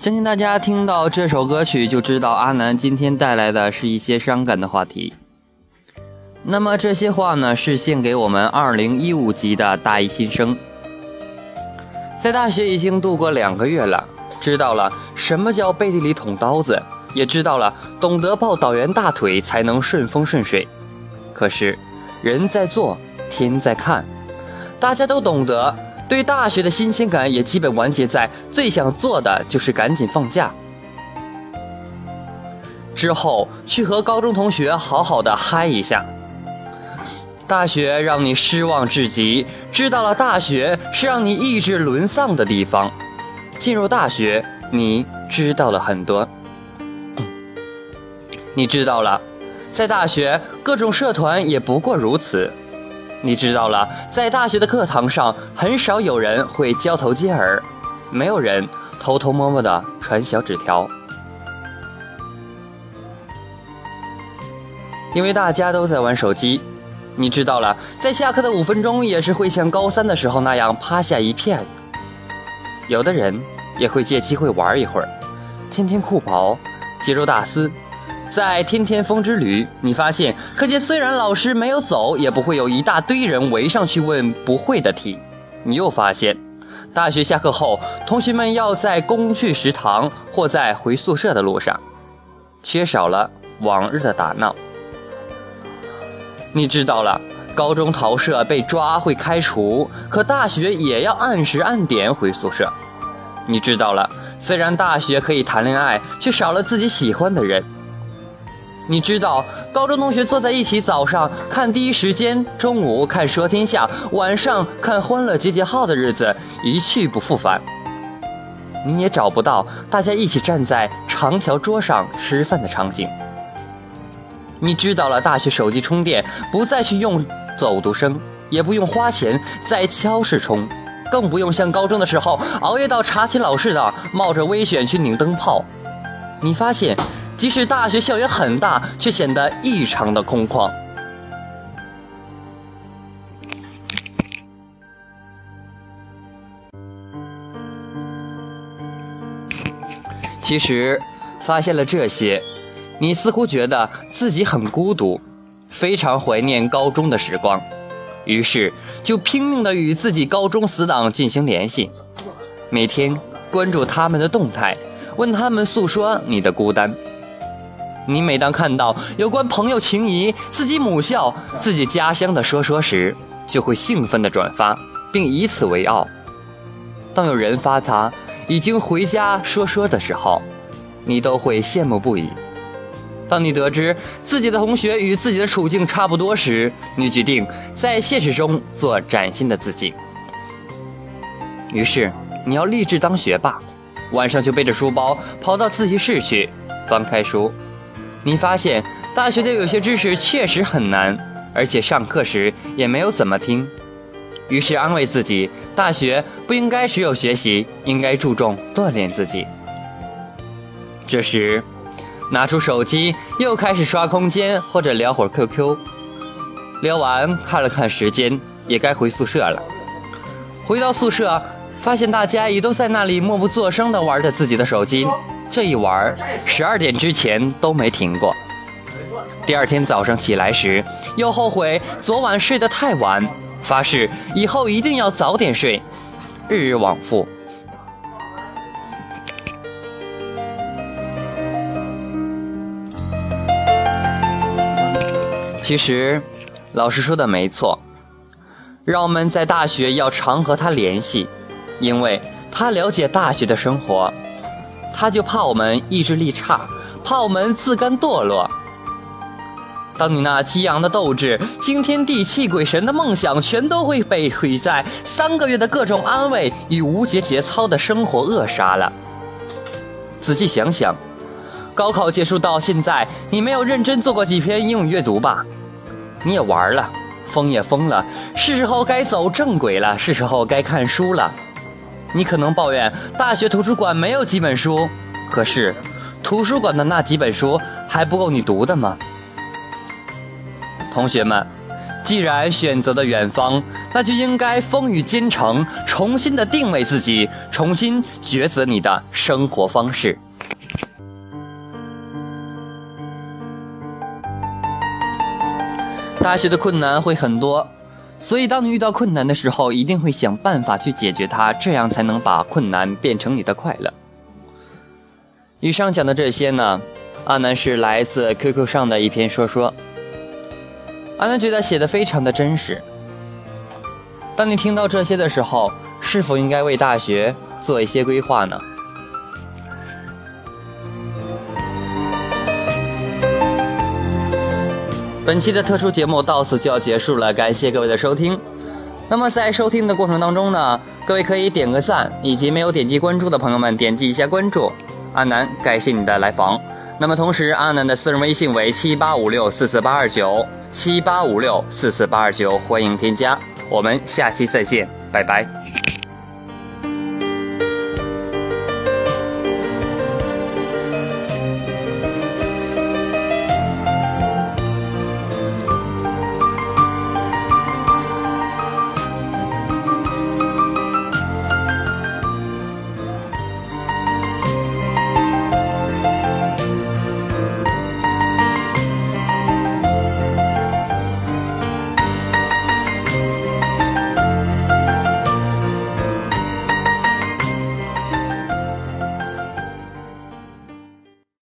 相信大家听到这首歌曲就知道阿南今天带来的是一些伤感的话题。那么这些话呢，是献给我们2015级的大一新生。在大学已经度过两个月了，知道了什么叫背地里捅刀子，也知道了懂得抱导员大腿才能顺风顺水。可是，人在做，天在看，大家都懂得。对大学的新鲜感也基本完结在最想做的就是赶紧放假，之后去和高中同学好好的嗨一下。大学让你失望至极，知道了大学是让你意志沦丧的地方。进入大学，你知道了很多，你知道了，在大学各种社团也不过如此。你知道了，在大学的课堂上，很少有人会交头接耳，没有人偷偷摸摸的传小纸条，因为大家都在玩手机。你知道了，在下课的五分钟也是会像高三的时候那样趴下一片。有的人也会借机会玩一会儿，天天酷跑，肌肉大师。在天天风之旅，你发现课间虽然老师没有走，也不会有一大堆人围上去问不会的题。你又发现，大学下课后，同学们要在公去食堂或在回宿舍的路上，缺少了往日的打闹。你知道了，高中逃舍被抓会开除，可大学也要按时按点回宿舍。你知道了，虽然大学可以谈恋爱，却少了自己喜欢的人。你知道，高中同学坐在一起，早上看第一时间，中午看说天下，晚上看欢乐集结号的日子一去不复返。你也找不到大家一起站在长条桌上吃饭的场景。你知道了，大学手机充电不再去用走读生，也不用花钱在超市充，更不用像高中的时候熬夜到查寝老师的，冒着危险去拧灯泡。你发现。即使大学校园很大，却显得异常的空旷。其实，发现了这些，你似乎觉得自己很孤独，非常怀念高中的时光，于是就拼命的与自己高中死党进行联系，每天关注他们的动态，问他们诉说你的孤单。你每当看到有关朋友情谊、自己母校、自己家乡的说说时，就会兴奋地转发，并以此为傲。当有人发他已经回家说说的时候，你都会羡慕不已。当你得知自己的同学与自己的处境差不多时，你决定在现实中做崭新的自己。于是，你要立志当学霸，晚上就背着书包跑到自习室去，翻开书。你发现大学的有些知识确实很难，而且上课时也没有怎么听，于是安慰自己，大学不应该只有学习，应该注重锻炼自己。这时，拿出手机又开始刷空间或者聊会儿 QQ，聊完看了看时间，也该回宿舍了。回到宿舍，发现大家也都在那里默不作声地玩着自己的手机。这一玩，十二点之前都没停过。第二天早上起来时，又后悔昨晚睡得太晚，发誓以后一定要早点睡。日日往复。其实，老师说的没错，让我们在大学要常和他联系，因为他了解大学的生活。他就怕我们意志力差，怕我们自甘堕落。当你那激昂的斗志、惊天地泣鬼神的梦想，全都会被毁在三个月的各种安慰与无节节操的生活扼杀了。仔细想想，高考结束到现在，你没有认真做过几篇英语阅读吧？你也玩了，疯也疯了，是时候该走正轨了，是时候该看书了。你可能抱怨大学图书馆没有几本书，可是图书馆的那几本书还不够你读的吗？同学们，既然选择了远方，那就应该风雨兼程，重新的定位自己，重新抉择你的生活方式。大学的困难会很多，所以当你遇到困难的时候，一定会想办法去解决它，这样才能把困难变成你的快乐。以上讲的这些呢，阿南是来自 QQ 上的一篇说说，阿南觉得写的非常的真实。当你听到这些的时候，是否应该为大学做一些规划呢？本期的特殊节目到此就要结束了，感谢各位的收听。那么在收听的过程当中呢，各位可以点个赞，以及没有点击关注的朋友们点击一下关注。阿南，感谢你的来访。那么同时，阿南的私人微信为七八五六四四八二九七八五六四四八二九，欢迎添加。我们下期再见，拜拜。